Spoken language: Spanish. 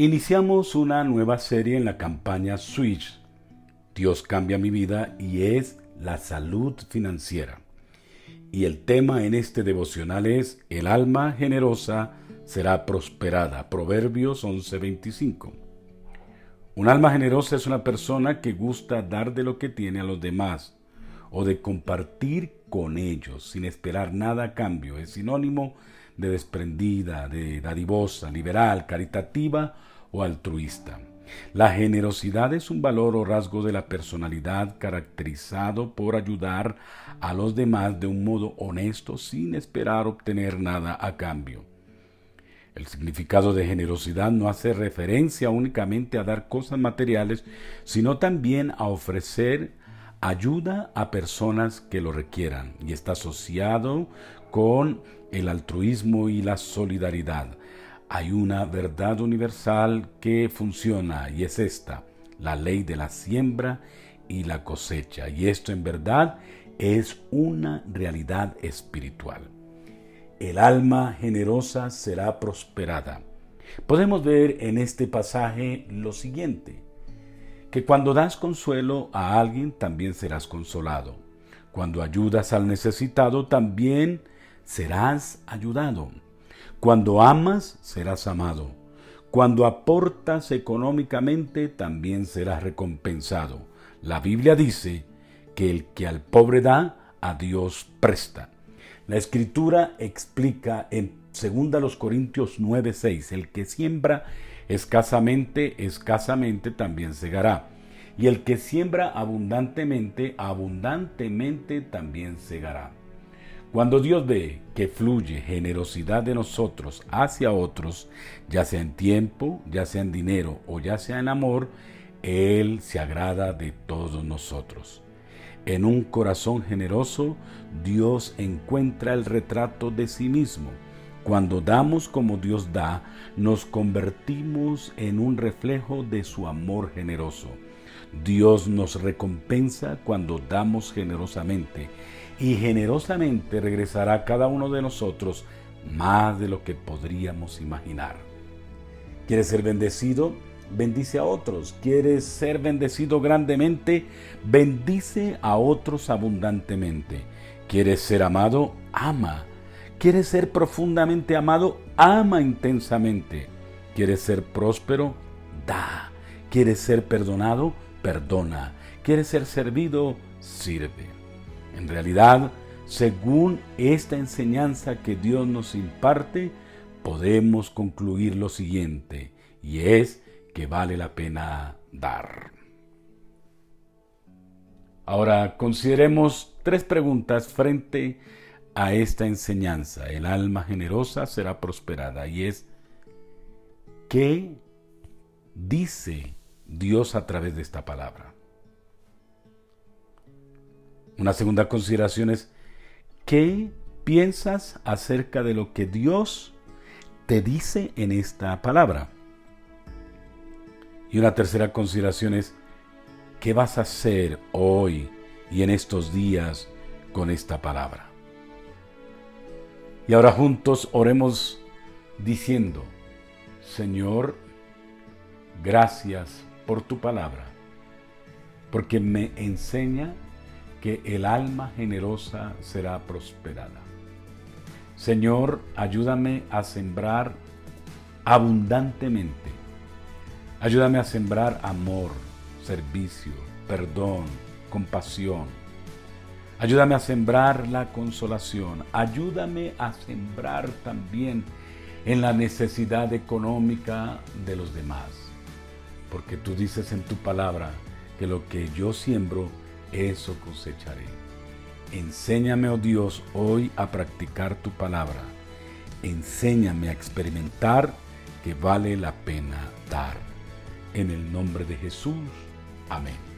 Iniciamos una nueva serie en la campaña Switch. Dios cambia mi vida y es la salud financiera. Y el tema en este devocional es El alma generosa será prosperada. Proverbios 11:25. Un alma generosa es una persona que gusta dar de lo que tiene a los demás o de compartir con ellos sin esperar nada a cambio. Es sinónimo de desprendida, de dadivosa, liberal, caritativa o altruista. La generosidad es un valor o rasgo de la personalidad caracterizado por ayudar a los demás de un modo honesto sin esperar obtener nada a cambio. El significado de generosidad no hace referencia únicamente a dar cosas materiales, sino también a ofrecer ayuda a personas que lo requieran y está asociado con el altruismo y la solidaridad. Hay una verdad universal que funciona y es esta, la ley de la siembra y la cosecha. Y esto en verdad es una realidad espiritual. El alma generosa será prosperada. Podemos ver en este pasaje lo siguiente que cuando das consuelo a alguien también serás consolado. Cuando ayudas al necesitado también serás ayudado. Cuando amas serás amado. Cuando aportas económicamente también serás recompensado. La Biblia dice que el que al pobre da, a Dios presta. La escritura explica en 2 Corintios 9:6, el que siembra Escasamente, escasamente también segará. Y el que siembra abundantemente, abundantemente también segará. Cuando Dios ve que fluye generosidad de nosotros hacia otros, ya sea en tiempo, ya sea en dinero o ya sea en amor, Él se agrada de todos nosotros. En un corazón generoso, Dios encuentra el retrato de sí mismo cuando damos como Dios da, nos convertimos en un reflejo de su amor generoso. Dios nos recompensa cuando damos generosamente y generosamente regresará a cada uno de nosotros más de lo que podríamos imaginar. ¿Quieres ser bendecido? Bendice a otros. ¿Quieres ser bendecido grandemente? Bendice a otros abundantemente. ¿Quieres ser amado? Ama ¿Quieres ser profundamente amado? Ama intensamente. ¿Quieres ser próspero? Da. ¿Quieres ser perdonado? Perdona. ¿Quieres ser servido? Sirve. En realidad, según esta enseñanza que Dios nos imparte, podemos concluir lo siguiente, y es que vale la pena dar. Ahora consideremos tres preguntas frente a a esta enseñanza, el alma generosa será prosperada. Y es, ¿qué dice Dios a través de esta palabra? Una segunda consideración es, ¿qué piensas acerca de lo que Dios te dice en esta palabra? Y una tercera consideración es, ¿qué vas a hacer hoy y en estos días con esta palabra? Y ahora juntos oremos diciendo, Señor, gracias por tu palabra, porque me enseña que el alma generosa será prosperada. Señor, ayúdame a sembrar abundantemente. Ayúdame a sembrar amor, servicio, perdón, compasión Ayúdame a sembrar la consolación. Ayúdame a sembrar también en la necesidad económica de los demás. Porque tú dices en tu palabra que lo que yo siembro, eso cosecharé. Enséñame, oh Dios, hoy a practicar tu palabra. Enséñame a experimentar que vale la pena dar. En el nombre de Jesús. Amén.